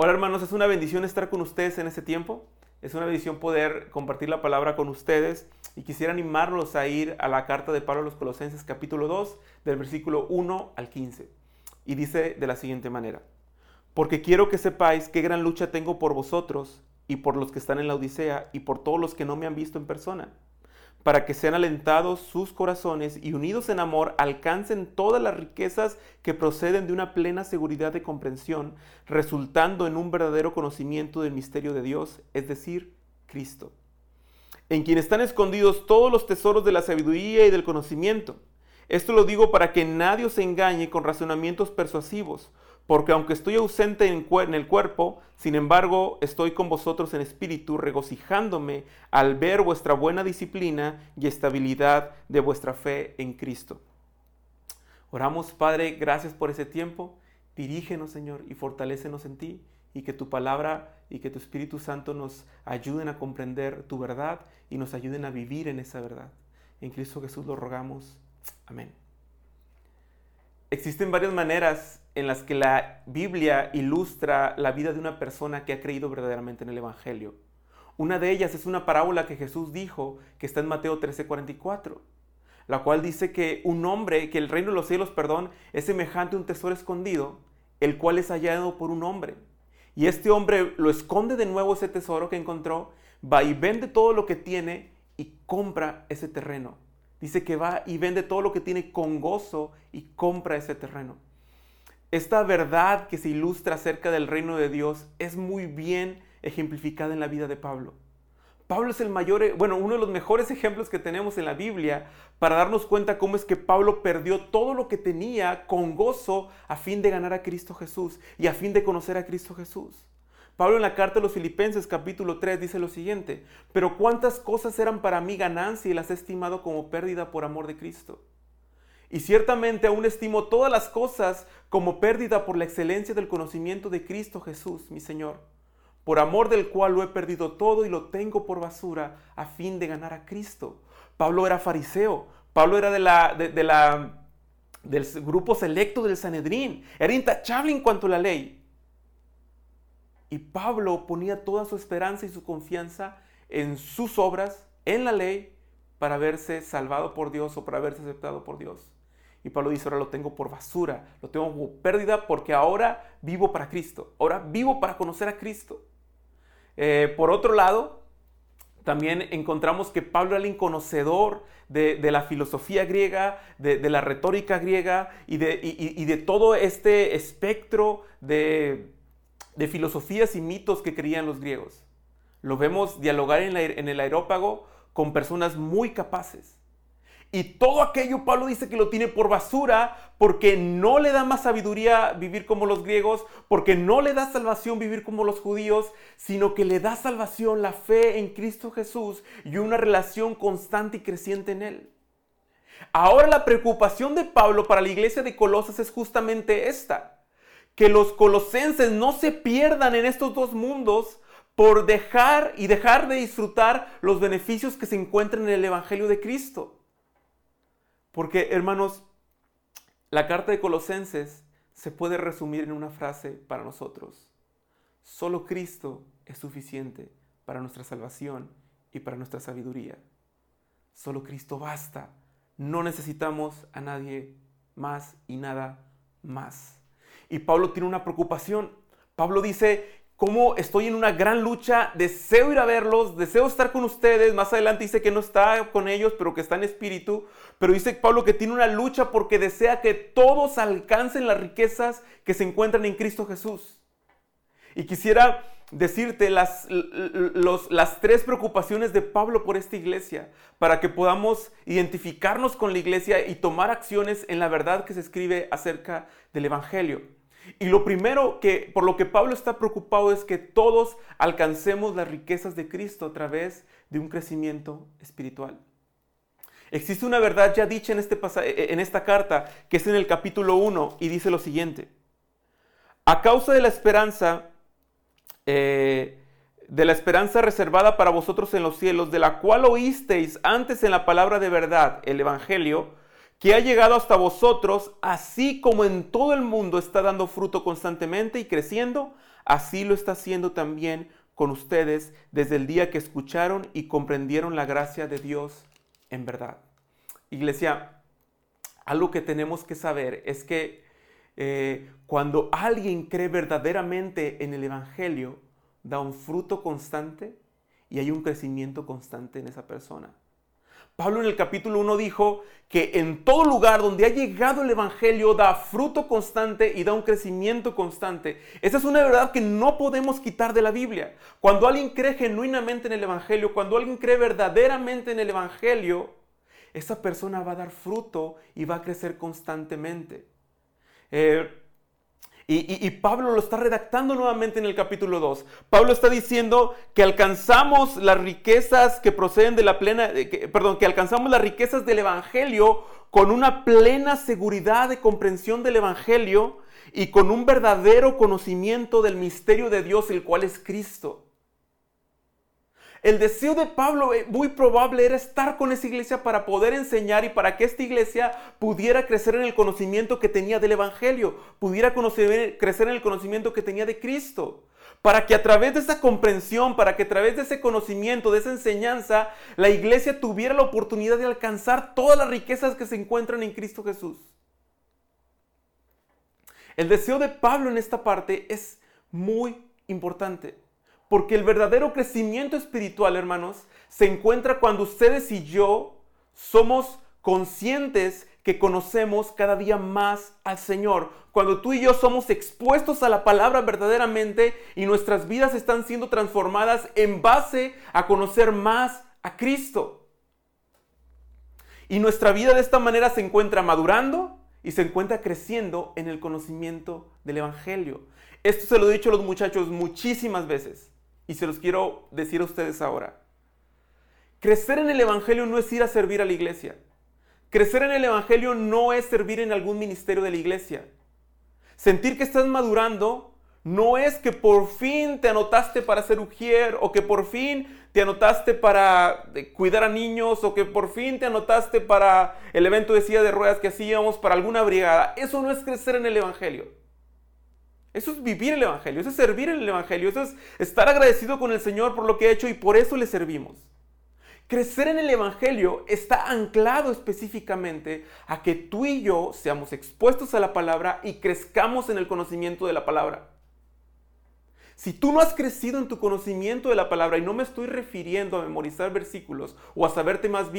Hola hermanos, es una bendición estar con ustedes en este tiempo. Es una bendición poder compartir la palabra con ustedes y quisiera animarlos a ir a la carta de Pablo a los Colosenses capítulo 2 del versículo 1 al 15. Y dice de la siguiente manera, porque quiero que sepáis qué gran lucha tengo por vosotros y por los que están en la Odisea y por todos los que no me han visto en persona para que sean alentados sus corazones y unidos en amor alcancen todas las riquezas que proceden de una plena seguridad de comprensión, resultando en un verdadero conocimiento del misterio de Dios, es decir, Cristo, en quien están escondidos todos los tesoros de la sabiduría y del conocimiento. Esto lo digo para que nadie os engañe con razonamientos persuasivos porque aunque estoy ausente en, el cuerpo, sin embargo estoy con vosotros en espíritu, regocijándome al ver vuestra buena disciplina y estabilidad de vuestra fe en Cristo. Oramos, Padre, gracias por ese tiempo. Dirígenos, Señor, y fortalécenos en ti, y que tu palabra y que tu Espíritu Santo nos ayuden a comprender tu verdad y nos ayuden a vivir en esa verdad. En Cristo Jesús lo rogamos. Amén. Existen varias maneras en las que la Biblia ilustra la vida de una persona que ha creído verdaderamente en el Evangelio. Una de ellas es una parábola que Jesús dijo que está en Mateo 13:44, la cual dice que un hombre, que el reino de los cielos, perdón, es semejante a un tesoro escondido, el cual es hallado por un hombre. Y este hombre lo esconde de nuevo ese tesoro que encontró, va y vende todo lo que tiene y compra ese terreno. Dice que va y vende todo lo que tiene con gozo y compra ese terreno. Esta verdad que se ilustra acerca del reino de Dios es muy bien ejemplificada en la vida de Pablo. Pablo es el mayor, bueno, uno de los mejores ejemplos que tenemos en la Biblia para darnos cuenta cómo es que Pablo perdió todo lo que tenía con gozo a fin de ganar a Cristo Jesús y a fin de conocer a Cristo Jesús. Pablo en la carta a los Filipenses capítulo 3 dice lo siguiente, pero cuántas cosas eran para mí ganancia y las he estimado como pérdida por amor de Cristo. Y ciertamente aún estimo todas las cosas como pérdida por la excelencia del conocimiento de Cristo Jesús, mi Señor, por amor del cual lo he perdido todo y lo tengo por basura a fin de ganar a Cristo. Pablo era fariseo, Pablo era de la, de, la, del grupo selecto del Sanedrín, era intachable en cuanto a la ley. Y Pablo ponía toda su esperanza y su confianza en sus obras, en la ley, para verse salvado por Dios o para verse aceptado por Dios. Y Pablo dice, ahora lo tengo por basura, lo tengo como pérdida porque ahora vivo para Cristo, ahora vivo para conocer a Cristo. Eh, por otro lado, también encontramos que Pablo era el conocedor de, la filosofía griega, de, la retórica griega y de, todo este espectro de, filosofías y mitos que creían los griegos. Lo vemos dialogar en el aerópago con personas muy capaces. Y todo aquello Pablo dice que lo tiene por basura porque no le da más sabiduría vivir como los griegos, porque no le da salvación vivir como los judíos, sino que le da salvación la fe en Cristo Jesús y una relación constante y creciente en Él. Ahora la preocupación de Pablo para la iglesia de Colosas es justamente esta, que los colosenses no se pierdan en estos dos mundos por dejar y dejar de disfrutar los beneficios que se encuentran en el Evangelio de Cristo. Porque, hermanos, la carta de Colosenses se puede resumir en una frase para nosotros. Solo Cristo es suficiente para nuestra salvación y para nuestra sabiduría. Solo Cristo basta. No necesitamos a nadie más y nada más. Y Pablo tiene una preocupación. Pablo dice, cómo estoy en una gran lucha, deseo ir a verlos, deseo estar con ustedes. Más adelante dice que no está con ellos, pero que está en espíritu. Pero dice Pablo que tiene una lucha porque desea que todos alcancen las riquezas que se encuentran en Cristo Jesús. Y quisiera decirte las, las tres preocupaciones de Pablo por esta iglesia, para que podamos identificarnos con la iglesia y tomar acciones en la verdad que se escribe acerca del Evangelio. Y lo primero que por lo que Pablo está preocupado es que todos alcancemos las riquezas de Cristo a través de un crecimiento espiritual. Existe una verdad ya dicha en, este e, en esta carta, que es en el capítulo 1, y dice lo siguiente. A causa de la esperanza, eh, de la esperanza reservada para vosotros en los cielos, de la cual oísteis antes en la palabra de verdad, el Evangelio, que ha llegado hasta vosotros, así como en todo el mundo está dando fruto constantemente y creciendo, así lo está haciendo también con ustedes desde el día que escucharon y comprendieron la gracia de Dios en verdad. Iglesia, algo que tenemos que saber es que eh, cuando alguien cree verdaderamente en el Evangelio, da un fruto constante y hay un crecimiento constante en esa persona. Pablo en el capítulo 1 dijo que en todo lugar donde ha llegado el Evangelio da fruto constante y da un crecimiento constante. Esa es una verdad que no podemos quitar de la Biblia. Cuando alguien cree genuinamente en el Evangelio, cuando alguien cree verdaderamente en el Evangelio, esa persona va a dar fruto y va a crecer constantemente. Eh, y, Pablo lo está redactando nuevamente en el capítulo 2. Pablo está diciendo que alcanzamos las riquezas que proceden de la plena, perdón, que alcanzamos las riquezas del Evangelio con una plena seguridad de comprensión del Evangelio y con un verdadero conocimiento del misterio de Dios, el cual es Cristo. El deseo de Pablo eh, muy probable era estar con esa iglesia para poder enseñar y para que esta iglesia pudiera crecer en el conocimiento que tenía del Evangelio, pudiera crecer en el conocimiento que tenía de Cristo. Para que a través de esa comprensión, para que a través de ese conocimiento, de esa enseñanza, la iglesia tuviera la oportunidad de alcanzar todas las riquezas que se encuentran en Cristo Jesús. El deseo de Pablo en esta parte es muy importante. Porque el verdadero crecimiento espiritual, hermanos, se encuentra cuando ustedes y yo somos conscientes que conocemos cada día más al Señor. Cuando tú y yo somos expuestos a la palabra verdaderamente y nuestras vidas están siendo transformadas en base a conocer más a Cristo. Y nuestra vida de esta manera se encuentra madurando y se encuentra creciendo en el conocimiento del Evangelio. Esto se lo he dicho a los muchachos muchísimas veces y se los quiero decir a ustedes ahora. Crecer en el Evangelio no es ir a servir a la iglesia. Crecer en el Evangelio no es servir en algún ministerio de la iglesia. Sentir que estás madurando no es que por fin te anotaste para ser ujier o que por fin te anotaste para eh, cuidar a niños o que por fin te anotaste para el evento de silla de ruedas que hacíamos para alguna brigada. Eso no es crecer en el Evangelio. Eso es vivir el Evangelio, eso es servir en el Evangelio, eso es estar agradecido con el Señor por lo que ha hecho y por eso le servimos. Crecer en el Evangelio está anclado específicamente a que tú y yo seamos expuestos a la palabra y crezcamos en el conocimiento de la palabra. Si tú no has crecido en tu conocimiento de la palabra, y no me estoy refiriendo a memorizar versículos o a saberte más,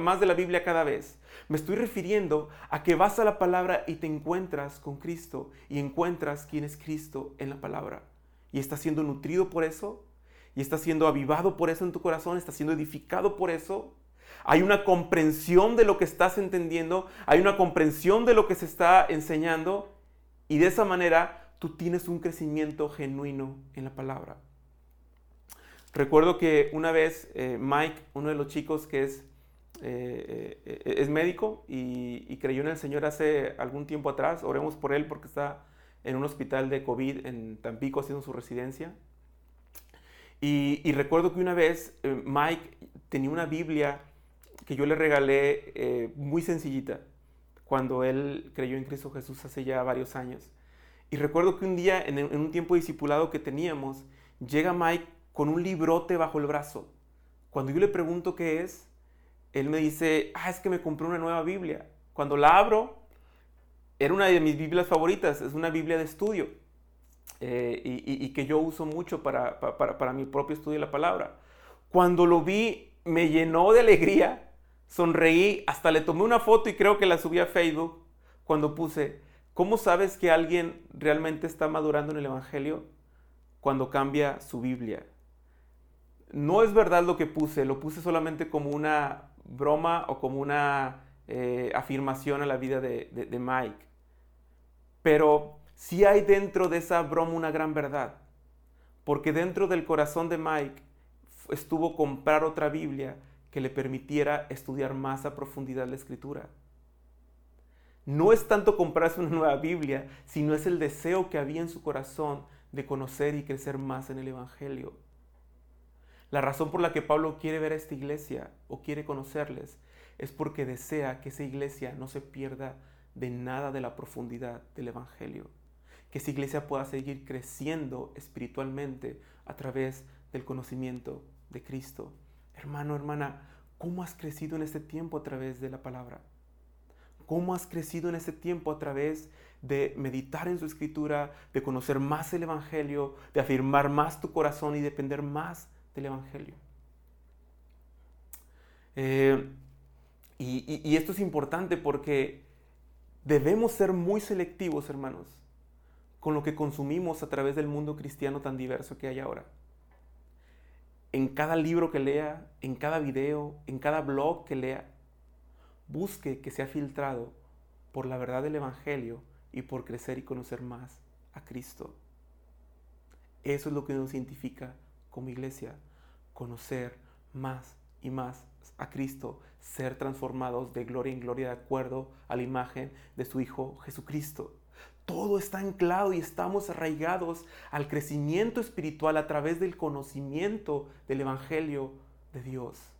más de la Biblia cada vez, me estoy refiriendo a que vas a la palabra y te encuentras con Cristo y encuentras quién es Cristo en la palabra. Y estás siendo nutrido por eso, y estás siendo avivado por eso en tu corazón, estás siendo edificado por eso. Hay una comprensión de lo que estás entendiendo, hay una comprensión de lo que se está enseñando, y de esa manera tú tienes un crecimiento genuino en la palabra. Recuerdo que una vez eh, Mike, uno de los chicos que es, eh, eh, es médico y, creyó en el Señor hace algún tiempo atrás, oremos por él porque está en un hospital de COVID en Tampico haciendo su residencia. Y, y recuerdo que una vez Mike tenía una Biblia que yo le regalé muy sencillita cuando él creyó en Cristo Jesús hace ya varios años. Y recuerdo que un día, en, un tiempo discipulado que teníamos, llega Mike con un librote bajo el brazo. Cuando yo le pregunto qué es, él me dice, ah, es que me compré una nueva Biblia. Cuando la abro, era una de mis Biblias favoritas, es una Biblia de estudio eh, y, que yo uso mucho para, para, para mi propio estudio de la palabra. Cuando lo vi, me llenó de alegría, sonreí, hasta le tomé una foto y creo que la subí a Facebook cuando puse, ¿Cómo sabes que alguien realmente está madurando en el Evangelio? Cuando cambia su Biblia. No es verdad lo que puse, lo puse solamente como una broma o como una eh, afirmación a la vida de, Mike. Pero sí hay dentro de esa broma una gran verdad. Porque dentro del corazón de Mike estuvo comprar otra Biblia que le permitiera estudiar más a profundidad la escritura no es tanto comprarse una nueva Biblia, sino es el deseo que había en su corazón de conocer y crecer más en el Evangelio. La razón por la que Pablo quiere ver a esta iglesia o quiere conocerles es porque desea que esa iglesia no se pierda de nada de la profundidad del Evangelio. Que esa iglesia pueda seguir creciendo espiritualmente a través del conocimiento de Cristo. Hermano, hermana, ¿cómo has crecido en este tiempo a través de la palabra? ¿Cómo has crecido en este tiempo a través de meditar en su escritura, de conocer más el Evangelio, de afirmar más tu corazón y depender más del Evangelio? Eh, y esto es importante porque debemos ser muy selectivos, hermanos, con lo que consumimos a través del mundo cristiano tan diverso que hay ahora en cada libro que lea, en cada video, en cada blog que lea, busque que sea filtrado por la verdad del Evangelio y por crecer y conocer más a Cristo. Eso es lo que nos identifica como iglesia, conocer más y más a Cristo, ser transformados de gloria en gloria de acuerdo a la imagen de su Hijo Jesucristo. Todo está anclado y estamos arraigados al crecimiento espiritual a través del conocimiento del Evangelio de Dios.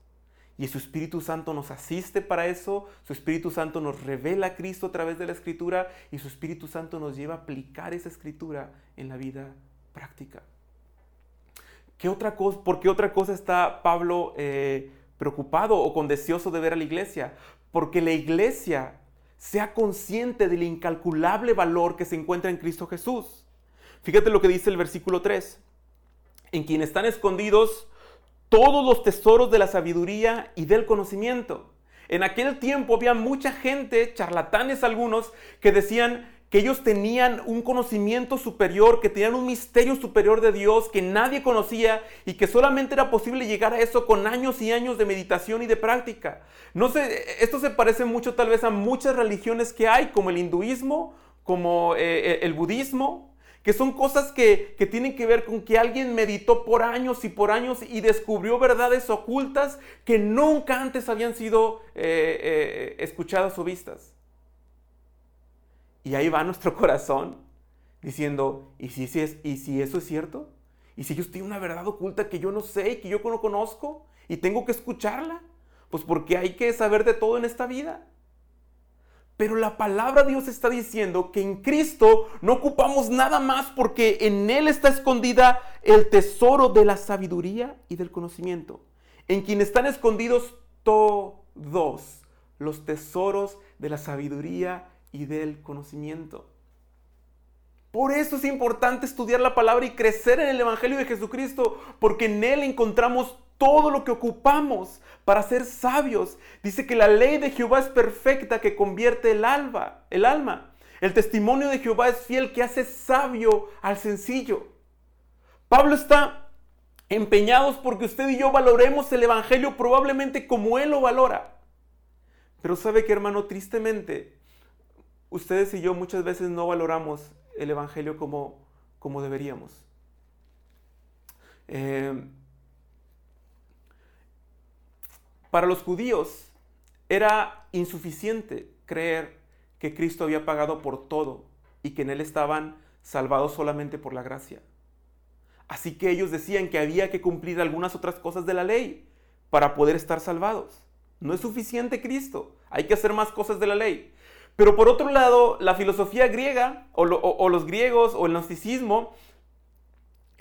Y su Espíritu Santo nos asiste para eso, su Espíritu Santo nos revela a Cristo a través de la Escritura y su Espíritu Santo nos lleva a aplicar esa Escritura en la vida práctica. ¿Qué otra cosa, ¿Por qué otra cosa está Pablo eh, preocupado o con deseoso de ver a la iglesia? Porque la iglesia sea consciente del incalculable valor que se encuentra en Cristo Jesús. Fíjate lo que dice el versículo 3. En quien están escondidos todos los tesoros de la sabiduría y del conocimiento. En aquel tiempo había mucha gente, charlatanes algunos, que decían, que ellos tenían un conocimiento superior, que tenían un misterio superior de Dios que nadie conocía y que solamente era posible llegar a eso con años y años de meditación y de práctica. No sé, esto se parece mucho tal vez a muchas religiones que hay, como el hinduismo, como eh, eh, el budismo, que son cosas que, tienen que ver con que alguien meditó por años y por años y descubrió verdades ocultas que nunca antes habían sido eh, escuchadas o vistas. Y ahí va nuestro corazón diciendo, ¿y si, es, ¿y si eso es cierto? ¿Y si ellos tienen una verdad oculta que yo no sé y que yo no conozco y tengo que escucharla? Pues porque hay que saber de todo en esta vida. Pero la palabra de Dios está diciendo que en Cristo no ocupamos nada más porque en Él está escondida el tesoro de la sabiduría y del conocimiento. En quien están escondidos todos los tesoros de la sabiduría y del conocimiento. Por eso es importante estudiar la palabra y crecer en el Evangelio de Jesucristo, porque en Él encontramos todo lo que ocupamos para ser sabios. Dice que la ley de Jehová es perfecta que convierte el alma, el testimonio de Jehová es fiel que hace sabio al sencillo. Pablo está empeñados porque usted y yo valoremos el Evangelio probablemente como Él lo valora. Pero sabe que hermano, tristemente, ustedes y yo muchas veces no valoramos el Evangelio como, como deberíamos. Eh, para los judíos era insuficiente creer que Cristo había pagado por todo y que en Él estaban salvados solamente por la gracia. Así que ellos decían que había que cumplir algunas otras cosas de la ley para poder estar salvados. No es suficiente Cristo, hay que hacer más cosas de la ley. Pero por otro lado, la filosofía griega o, los griegos o el gnosticismo,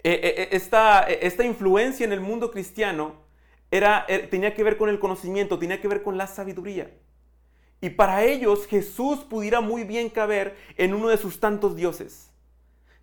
eh, eh, eh, esta, influencia en el mundo cristiano era, tenía que ver con el conocimiento, tenía que ver con la sabiduría. Y para ellos Jesús pudiera muy bien caber en uno de sus tantos dioses.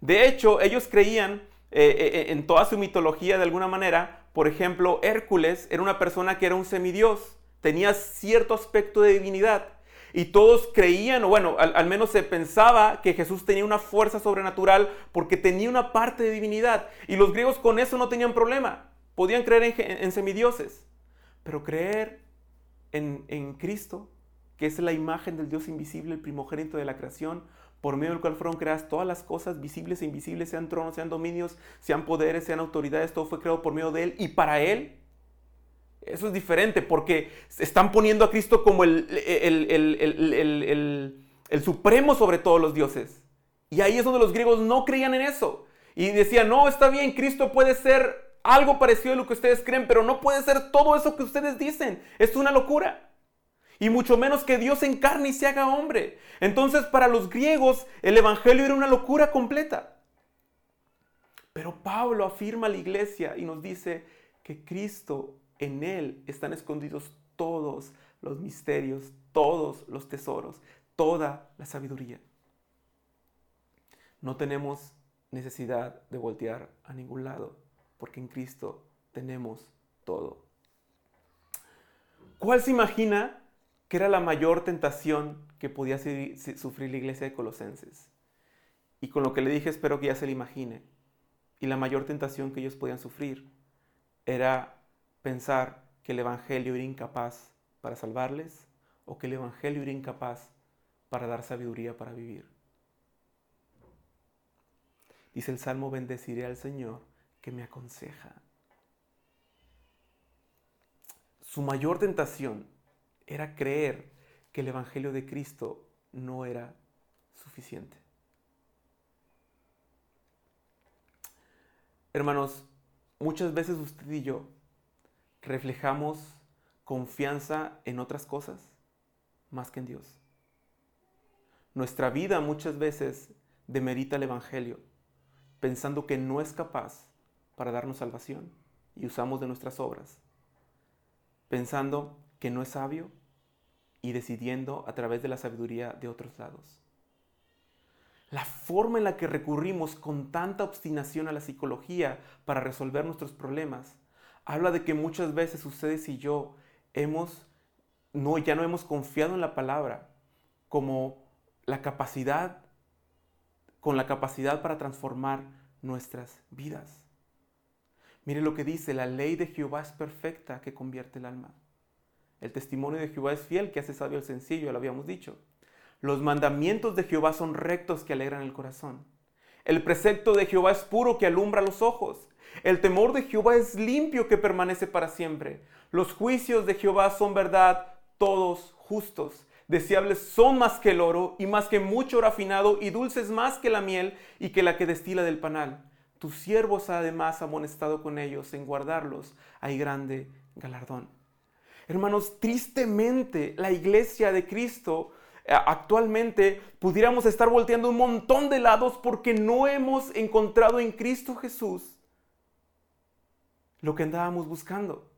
De hecho, ellos creían en toda su mitología de alguna manera, por ejemplo, Hércules era una persona que era un semidios, tenía cierto aspecto de divinidad. Y todos creían, o bueno, al, menos se pensaba que Jesús tenía una fuerza sobrenatural porque tenía una parte de divinidad. Y los griegos con eso no tenían problema. Podían creer en, semidioses. Pero creer en, Cristo, que es la imagen del Dios invisible, el primogénito de la creación, por medio del cual fueron creadas todas las cosas visibles e invisibles, sean tronos, sean dominios, sean poderes, sean autoridades, todo fue creado por medio de Él y para Él. Eso es diferente porque están poniendo a Cristo como el, supremo sobre todos los dioses. Y ahí es donde los griegos no creían en eso. Y decían, no, está bien, Cristo puede ser algo parecido a lo que ustedes creen, pero no puede ser todo eso que ustedes dicen. Es una locura. y mucho menos que Dios encarne y se haga hombre. Entonces para los griegos el Evangelio era una locura completa. Pero Pablo afirma a la iglesia y nos dice que Cristo, en Él están escondidos todos los misterios, todos los tesoros, toda la sabiduría. No tenemos necesidad de voltear a ningún lado, porque en Cristo tenemos todo. ¿Cuál se imagina que era la mayor tentación que podía sufrir la iglesia de Colosenses? Y con lo que le dije espero que ya se le imagine. Y la mayor tentación que ellos podían sufrir era pensar que el Evangelio era incapaz para salvarles o que el Evangelio era incapaz para dar sabiduría para vivir. Dice el Salmo, bendeciré al Señor que me aconseja. Su mayor tentación era creer que el Evangelio de Cristo no era suficiente. Hermanos, muchas veces usted y yo reflejamos confianza en otras cosas más que en Dios. Nuestra vida muchas veces demerita el Evangelio pensando que no es capaz para darnos salvación y usamos de nuestras obras, pensando que no es sabio y decidiendo a través de la sabiduría de otros lados. La forma en la que recurrimos con tanta obstinación a la psicología para resolver nuestros problemas habla de que muchas veces ustedes y yo hemos no ya no hemos confiado en la palabra como la capacidad con la capacidad para transformar nuestras vidas. Mire lo que dice, la ley de Jehová es perfecta que convierte el alma. El testimonio de Jehová es fiel que hace sabio al sencillo, lo habíamos dicho. Los mandamientos de Jehová son rectos que alegran el corazón. El precepto de Jehová es puro que alumbra los ojos. El temor de Jehová es limpio que permanece para siempre. Los juicios de Jehová son verdad, todos justos deseables son más que el oro y más que mucho oro y dulces más que la miel y que la que destila del panal. Tus siervos además amonestado con ellos en guardarlos. Hay grande galardón. Hermanos, tristemente la iglesia de Cristo eh, actualmente pudiéramos estar volteando un montón de lados porque no hemos encontrado en Cristo Jesús lo que andábamos buscando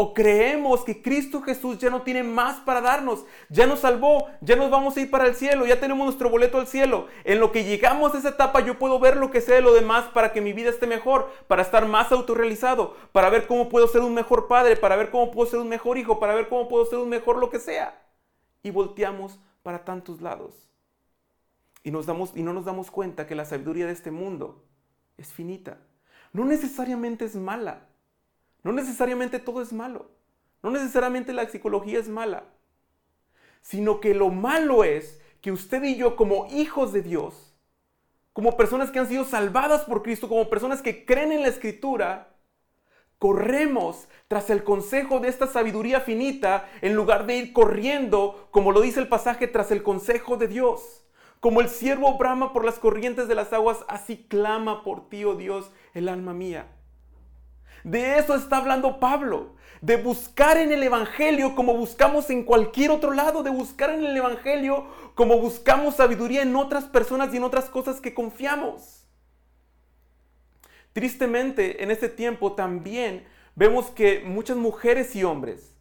o creemos que Cristo Jesús ya no tiene más para darnos, ya nos salvó, ya nos vamos a ir para el cielo, ya tenemos nuestro boleto al cielo. En lo que llegamos a esa etapa yo puedo ver lo que sea de lo demás para que mi vida esté mejor, para estar más autorrealizado, para ver cómo puedo ser un mejor padre, para ver cómo puedo ser un mejor hijo, para ver cómo puedo ser un mejor lo que sea. Y volteamos para tantos lados. Y, nos damos, y no nos damos cuenta que la sabiduría de este mundo es finita. No necesariamente es mala no necesariamente todo es malo. No necesariamente la psicología es mala. Sino que lo malo es que usted y yo como hijos de Dios, como personas que han sido salvadas por Cristo, como personas que creen en la escritura, corremos tras el consejo de esta sabiduría finita en lugar de ir corriendo, como lo dice el pasaje, tras el consejo de Dios. Como el siervo brama por las corrientes de las aguas, así clama por ti, oh Dios, el alma mía. De eso está hablando Pablo. De buscar en el Evangelio como buscamos en cualquier otro lado. De buscar en el Evangelio como buscamos sabiduría en otras personas y en otras cosas que confiamos. Tristemente, en este tiempo también vemos que muchas mujeres y hombres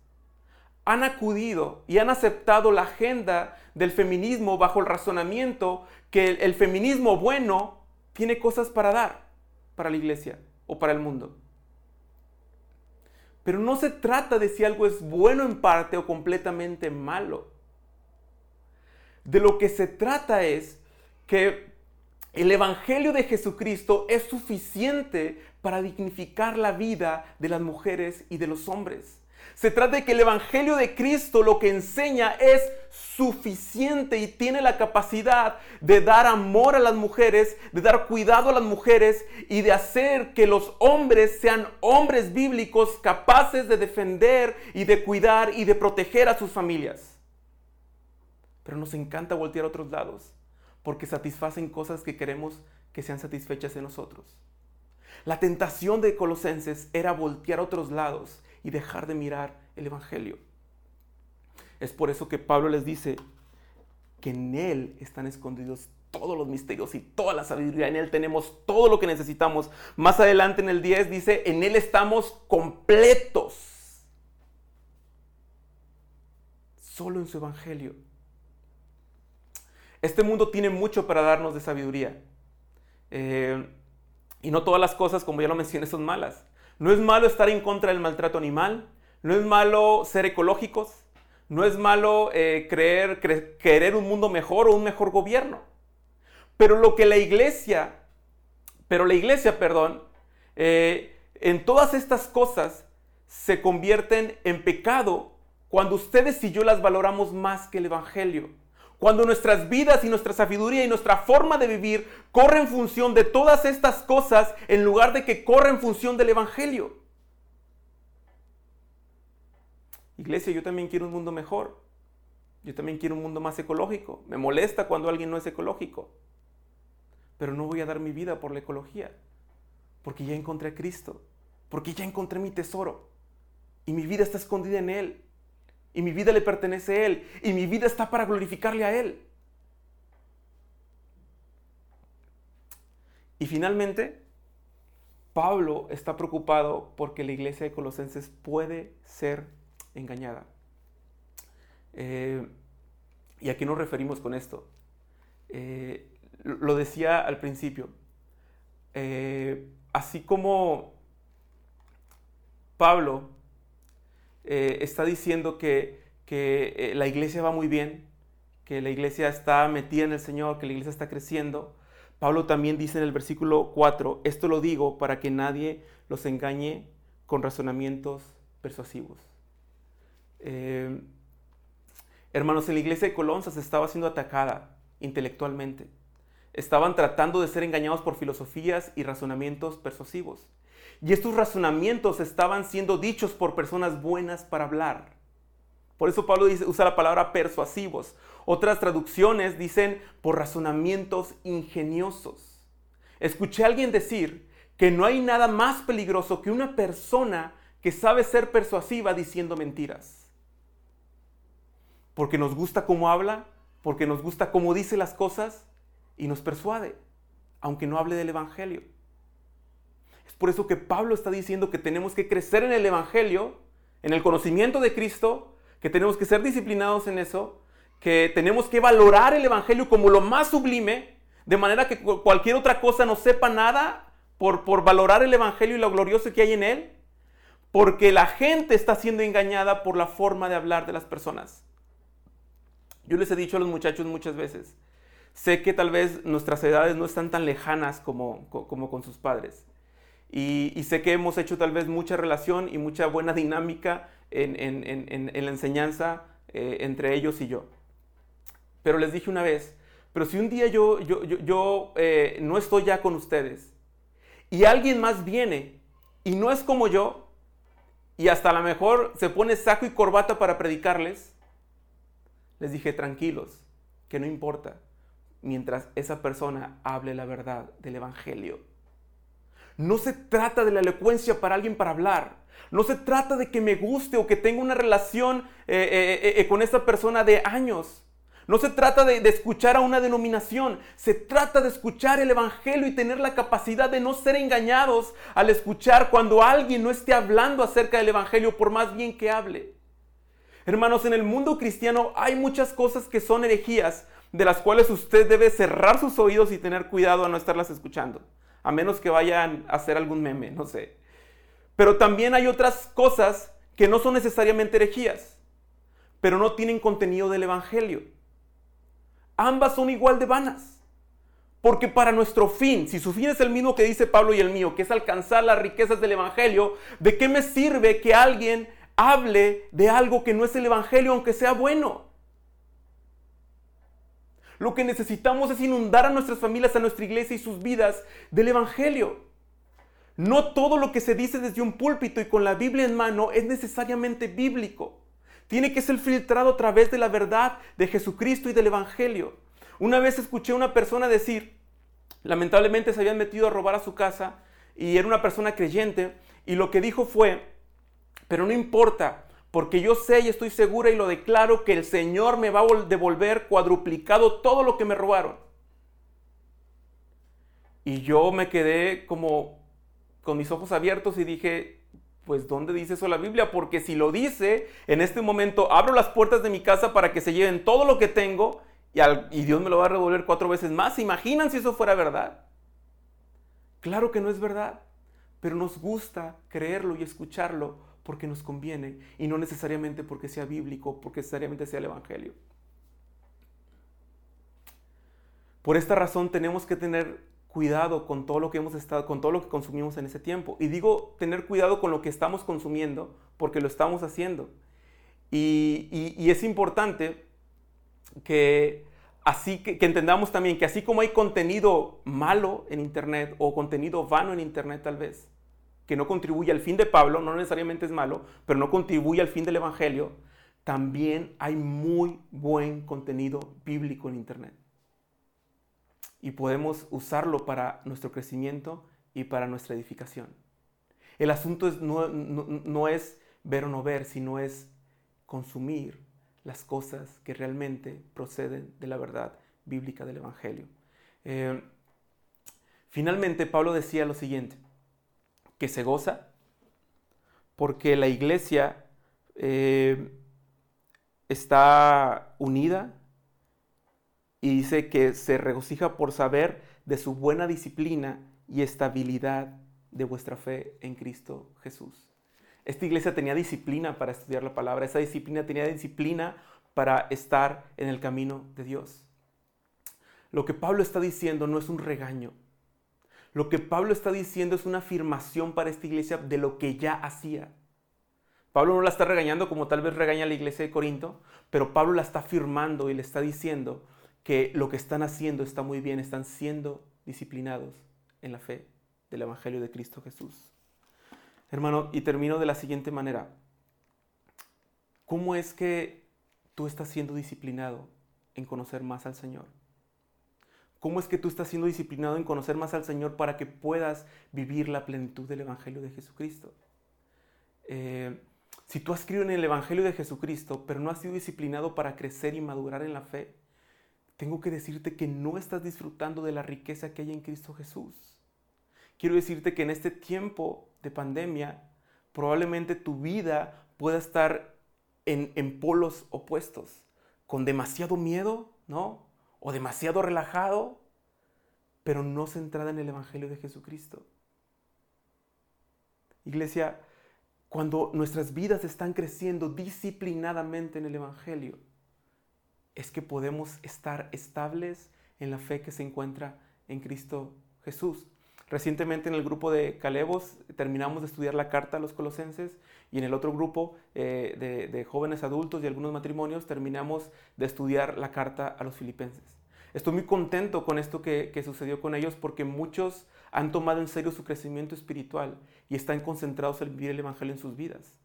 han acudido y han aceptado la agenda del feminismo bajo el razonamiento que el, el feminismo bueno tiene cosas para dar para la iglesia o para el mundo. Pero no se trata de si algo es bueno en parte o completamente malo. De lo que se trata es que el Evangelio de Jesucristo es suficiente para dignificar la vida de las mujeres y de los hombres. Se trata de que el Evangelio de Cristo lo que enseña es suficiente y tiene la capacidad de dar amor a las mujeres, de dar cuidado a las mujeres y de hacer que los hombres sean hombres bíblicos capaces de defender y de cuidar y de proteger a sus familias. Pero nos encanta voltear a otros lados porque satisfacen cosas que queremos que sean satisfechas en nosotros. La tentación de Colosenses era voltear a otros lados y dejar de mirar el Evangelio. Es por eso que Pablo les dice que en Él están escondidos todos los misterios y toda la sabiduría. En Él tenemos todo lo que necesitamos. Más adelante en el 10 dice, en Él estamos completos. Solo en su Evangelio. Este mundo tiene mucho para darnos de sabiduría. Eh, y no todas las cosas, como ya lo mencioné, son malas. No es malo estar en contra del maltrato animal. No es malo ser ecológicos. No es malo eh, creer, querer un mundo mejor o un mejor gobierno. Pero lo que la iglesia, pero la iglesia, perdón, eh, en todas estas cosas se convierten en pecado cuando ustedes y yo las valoramos más que el Evangelio. Cuando nuestras vidas y nuestra sabiduría y nuestra forma de vivir corren en función de todas estas cosas en lugar de que corren en función del Evangelio. Iglesia, yo también quiero un mundo mejor. Yo también quiero un mundo más ecológico. Me molesta cuando alguien no es ecológico. Pero no voy a dar mi vida por la ecología. Porque ya encontré a Cristo. Porque ya encontré mi tesoro. Y mi vida está escondida en Él. Y mi vida le pertenece a Él. Y mi vida está para glorificarle a Él. Y finalmente, Pablo está preocupado porque la iglesia de Colosenses puede ser engañada. Eh, ¿Y a qué nos referimos con esto? Eh, lo decía al principio. Eh, así como Pablo está diciendo que, que la iglesia va muy bien, que la iglesia está metida en el Señor, que la iglesia está creciendo, Pablo también dice en el versículo 4, esto lo digo para que nadie los engañe con razonamientos persuasivos. Eh, hermanos, en la iglesia de Colonza se estaba siendo atacada intelectualmente. Estaban tratando de ser engañados por filosofías y razonamientos persuasivos. Y estos razonamientos estaban siendo dichos por personas buenas para hablar. Por eso Pablo usa la palabra persuasivos. Otras traducciones dicen por razonamientos ingeniosos. Escuché a alguien decir que no hay nada más peligroso que una persona que sabe ser persuasiva diciendo mentiras porque nos gusta cómo habla, porque nos gusta cómo dice las cosas y nos persuade, aunque no hable del Evangelio. Por eso que Pablo está diciendo que tenemos que crecer en el Evangelio, en el conocimiento de Cristo, que tenemos que ser disciplinados en eso, que tenemos que valorar el Evangelio como lo más sublime, de manera que cualquier otra cosa no sepa nada por, por valorar el Evangelio y lo glorioso que hay en él, porque la gente está siendo engañada por la forma de hablar de las personas. Yo les he dicho a los muchachos muchas veces, sé que tal vez nuestras edades no están tan lejanas como, como con sus padres. Y, sé que hemos hecho tal vez mucha relación y mucha buena dinámica en, la enseñanza eh, entre ellos y yo. Pero les dije una vez, pero si un día yo, yo, yo, eh, no estoy ya con ustedes y alguien más viene y no es como yo y hasta a lo mejor se pone saco y corbata para predicarles, les dije, tranquilos, que no importa, mientras esa persona hable la verdad del Evangelio. No se trata de la elocuencia para alguien para hablar. No se trata de que me guste o que tenga una relación eh, eh, eh, con esa persona de años. No se trata de, de, escuchar a una denominación, se trata de escuchar el Evangelio y tener la capacidad de no ser engañados al escuchar cuando alguien no esté hablando acerca del Evangelio, por más bien que hable. Hermanos, en el mundo cristiano hay muchas cosas que son herejías, de las cuales usted debe cerrar sus oídos y tener cuidado a no estarlas escuchando, a menos que vayan a hacer algún meme, no sé. Pero también hay otras cosas que no son necesariamente herejías, pero no tienen contenido del Evangelio. Ambas son igual de vanas. Porque para nuestro fin, si su fin es el mismo que dice Pablo y el mío, que es alcanzar las riquezas del Evangelio, ¿de qué me sirve que alguien hable de algo que no es el Evangelio, aunque sea bueno. Lo que necesitamos es inundar a nuestras familias, a nuestra iglesia y sus vidas del Evangelio. No todo lo que se dice desde un púlpito y con la Biblia en mano es necesariamente bíblico. Tiene que ser filtrado a través de la verdad de Jesucristo y del Evangelio. Una vez escuché a una persona decir, lamentablemente se habían metido a robar a su casa y era una persona creyente y lo que dijo fue, pero no importa, porque yo sé y estoy segura y lo declaro que el Señor me va a devolver cuadruplicado todo lo que me robaron. Y yo me quedé como con mis ojos abiertos y dije, pues ¿dónde dice eso la Biblia? Porque si lo dice, en este momento abro las puertas de mi casa para que se lleven todo lo que tengo y, y Dios me lo va a devolver cuatro veces más. ¿Se imaginan si eso fuera verdad? Claro que no es verdad, pero nos gusta creerlo y escucharlo porque nos conviene y no necesariamente porque sea bíblico, porque necesariamente sea el Evangelio. Por esta razón tenemos que tener cuidado con todo lo que hemos estado, con todo lo que consumimos en ese tiempo. Y digo tener cuidado con lo que estamos consumiendo porque lo estamos haciendo. Y, es importante que así que, que, entendamos también que así como hay contenido malo en internet o contenido vano en internet tal vez, que no contribuye al fin de Pablo, no necesariamente es malo, pero no contribuye al fin del Evangelio, también hay muy buen contenido bíblico en Internet. Y podemos usarlo para nuestro crecimiento y para nuestra edificación. El asunto es, no, es ver o no ver, sino es consumir las cosas que realmente proceden de la verdad bíblica del Evangelio. Eh, finalmente, Pablo decía lo siguiente, que se goza, porque la iglesia eh, está unida y dice que se regocija por saber de su buena disciplina y estabilidad de vuestra fe en Cristo Jesús. Esta iglesia tenía disciplina para estudiar la palabra, esa disciplina tenía disciplina para estar en el camino de Dios. Lo que Pablo está diciendo no es un regaño, lo que Pablo está diciendo es una afirmación para esta iglesia de lo que ya hacía. Pablo no la está regañando como tal vez regaña la iglesia de Corinto, pero Pablo la está afirmando y le está diciendo que lo que están haciendo está muy bien, están siendo disciplinados en la fe del Evangelio de Cristo Jesús. Hermano, y termino de la siguiente manera. ¿Cómo es que tú estás siendo disciplinado en conocer más al Señor? ¿Cómo es que tú estás siendo disciplinado en conocer más al Señor para que puedas vivir la plenitud del Evangelio de Jesucristo? Eh, si tú has creído en el Evangelio de Jesucristo, pero no has sido disciplinado para crecer y madurar en la fe, tengo que decirte que no estás disfrutando de la riqueza que hay en Cristo Jesús. Quiero decirte que en este tiempo de pandemia, probablemente tu vida pueda estar en, en polos opuestos, con demasiado miedo, ¿no? O demasiado relajado, pero no centrada en el Evangelio de Jesucristo. Iglesia, cuando nuestras vidas están creciendo disciplinadamente en el Evangelio, es que podemos estar estables en la fe que se encuentra en Cristo Jesús. Recientemente en el grupo de Calebos terminamos de estudiar la carta a los colosenses y en el otro grupo eh, de, jóvenes adultos y algunos matrimonios terminamos de estudiar la carta a los filipenses. Estoy muy contento con esto que, que sucedió con ellos porque muchos han tomado en serio su crecimiento espiritual y están concentrados en vivir el Evangelio en sus vidas.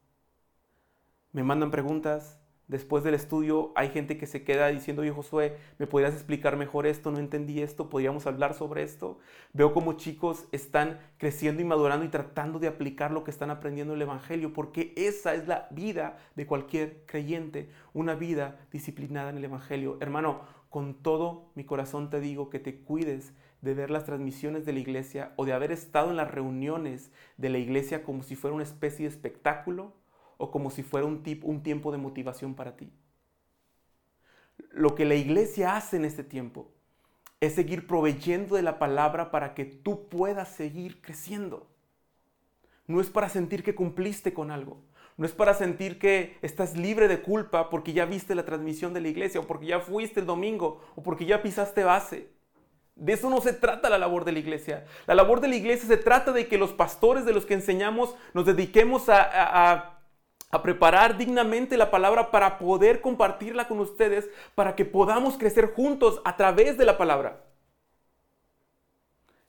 Me mandan preguntas, Después del estudio hay gente que se queda diciendo, oye Josué, ¿me podrías explicar mejor esto? No entendí esto, podríamos hablar sobre esto. Veo como chicos están creciendo y madurando y tratando de aplicar lo que están aprendiendo en el Evangelio, porque esa es la vida de cualquier creyente, una vida disciplinada en el Evangelio. Hermano, con todo mi corazón te digo que te cuides de ver las transmisiones de la iglesia o de haber estado en las reuniones de la iglesia como si fuera una especie de espectáculo o como si fuera un, un tiempo de motivación para ti. Lo que la iglesia hace en este tiempo es seguir proveyendo de la palabra para que tú puedas seguir creciendo. No es para sentir que cumpliste con algo. No es para sentir que estás libre de culpa porque ya viste la transmisión de la iglesia o porque ya fuiste el domingo o porque ya pisaste base. De eso no se trata la labor de la iglesia. La labor de la iglesia se trata de que los pastores de los que enseñamos nos dediquemos a a preparar dignamente la palabra para poder compartirla con ustedes, para que podamos crecer juntos a través de la palabra.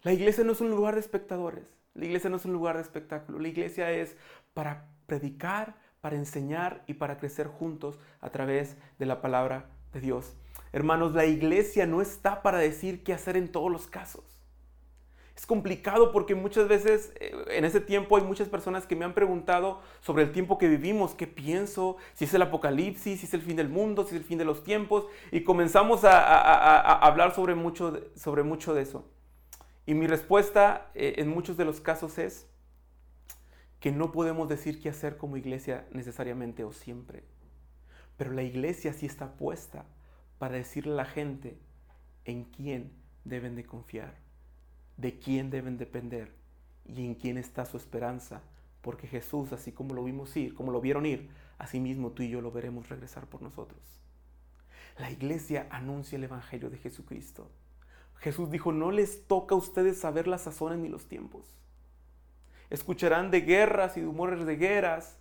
La iglesia no es un lugar de espectadores, la iglesia no es un lugar de espectáculo, la iglesia es para predicar, para enseñar y para crecer juntos a través de la palabra de Dios. Hermanos, la iglesia no está para decir qué hacer en todos los casos. Es complicado porque muchas veces eh, en ese tiempo hay muchas personas que me han preguntado sobre el tiempo que vivimos, qué pienso, si es el apocalipsis, si es el fin del mundo, si es el fin de los tiempos, y comenzamos a, hablar sobre mucho, sobre mucho de eso. Y mi respuesta eh, en muchos de los casos es que no podemos decir qué hacer como iglesia necesariamente o siempre. Pero la iglesia sí está puesta para decirle a la gente en quién deben de confiar, de quién deben depender y en quién está su esperanza. Porque Jesús, así como lo vimos ir, como lo vieron ir, así mismo tú y yo lo veremos regresar por nosotros. La iglesia anuncia el Evangelio de Jesucristo. Jesús dijo, no les toca a ustedes saber las sazones ni los tiempos. Escucharán de guerras y de humores de guerras,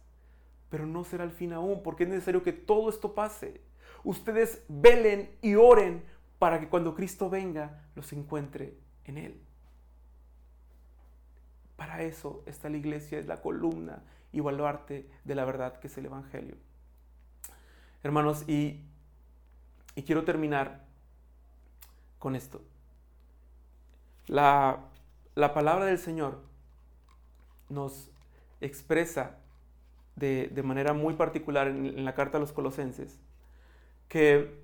pero no será el fin aún, porque es necesario que todo esto pase. Ustedes velen y oren para que cuando Cristo venga los encuentre en Él. Para eso está la iglesia, es la columna y baluarte de la verdad que es el Evangelio. Hermanos, y, quiero terminar con esto. La, palabra del Señor nos expresa de, manera muy particular en, la carta a los colosenses que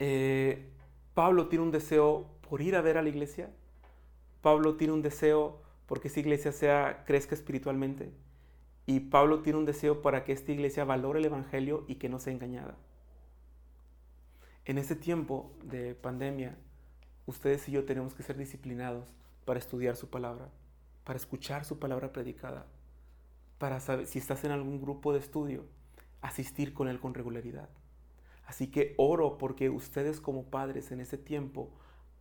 eh, Pablo tiene un deseo por ir a ver a la iglesia, Pablo tiene un deseo porque esta iglesia sea, crezca espiritualmente, y Pablo tiene un deseo para que esta iglesia valore el Evangelio y que no sea engañada. En este tiempo de pandemia, ustedes y yo tenemos que ser disciplinados para estudiar su palabra, para escuchar su palabra predicada, para saber si estás en algún grupo de estudio, asistir con él con regularidad. Así que oro porque ustedes como padres en ese tiempo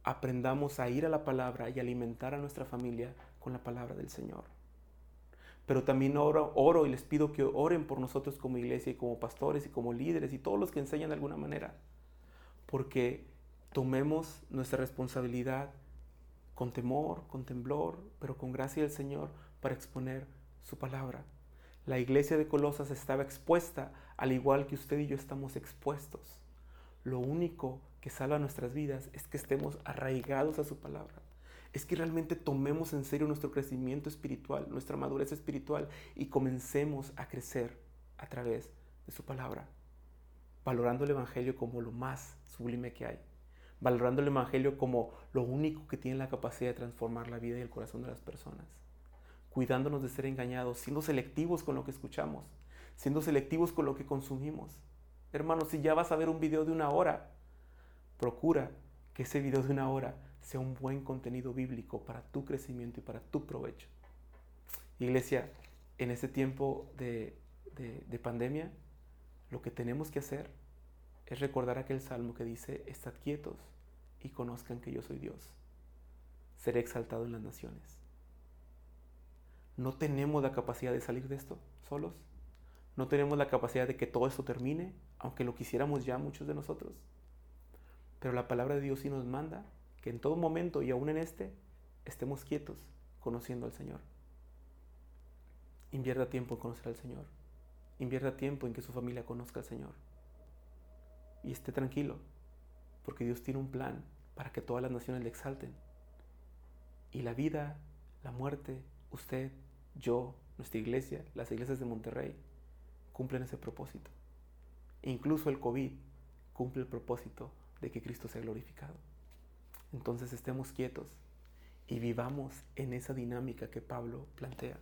aprendamos a ir a la palabra y alimentar a nuestra familia con la palabra del Señor. Pero también oro, y les pido que oren por nosotros como iglesia y como pastores y como líderes y todos los que enseñan de alguna manera. Porque tomemos nuestra responsabilidad con temor, con temblor, pero con gracia del Señor para exponer su palabra. La iglesia de Colosas estaba expuesta al igual que usted y yo estamos expuestos. Lo único que salva nuestras vidas es que estemos arraigados a su palabra. Es que realmente tomemos en serio nuestro crecimiento espiritual, nuestra madurez espiritual y comencemos a crecer a través de su palabra, valorando el Evangelio como lo más sublime que hay valorando el Evangelio como lo único que tiene la capacidad de transformar la vida y el corazón de las personas, cuidándonos de ser engañados, siendo selectivos con lo que escuchamos, siendo selectivos con lo que consumimos. Hermanos, si ya vas a ver un video de una hora, procura que ese video de una hora sea un buen contenido bíblico para tu crecimiento y para tu provecho. Iglesia, en este tiempo de, de pandemia, lo que tenemos que hacer es recordar aquel salmo que dice, estad quietos y conozcan que yo soy Dios. Seré exaltado en las naciones. No tenemos la capacidad de salir de esto solos. No tenemos la capacidad de que todo esto termine, aunque lo quisiéramos ya muchos de nosotros. Pero la palabra de Dios sí nos manda que en todo momento y aún en este estemos quietos conociendo al Señor. Invierta tiempo en conocer al Señor. Invierta tiempo en que su familia conozca al Señor. Y esté tranquilo, porque Dios tiene un plan para que todas las naciones le exalten. Y la vida, la muerte, usted, yo, nuestra iglesia, las iglesias de Monterrey, cumplen ese propósito. E incluso el COVID cumple el propósito de que Cristo sea glorificado. Entonces estemos quietos y vivamos en esa dinámica que Pablo plantea,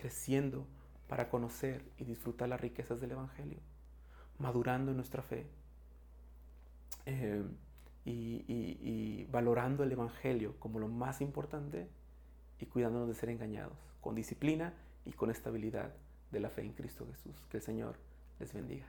creciendo para conocer y disfrutar las riquezas del Evangelio, madurando en nuestra fe, eh, y, valorando el Evangelio como lo más importante y cuidándonos de ser engañados, con disciplina y con estabilidad de la fe en Cristo Jesús. Que el Señor les bendiga.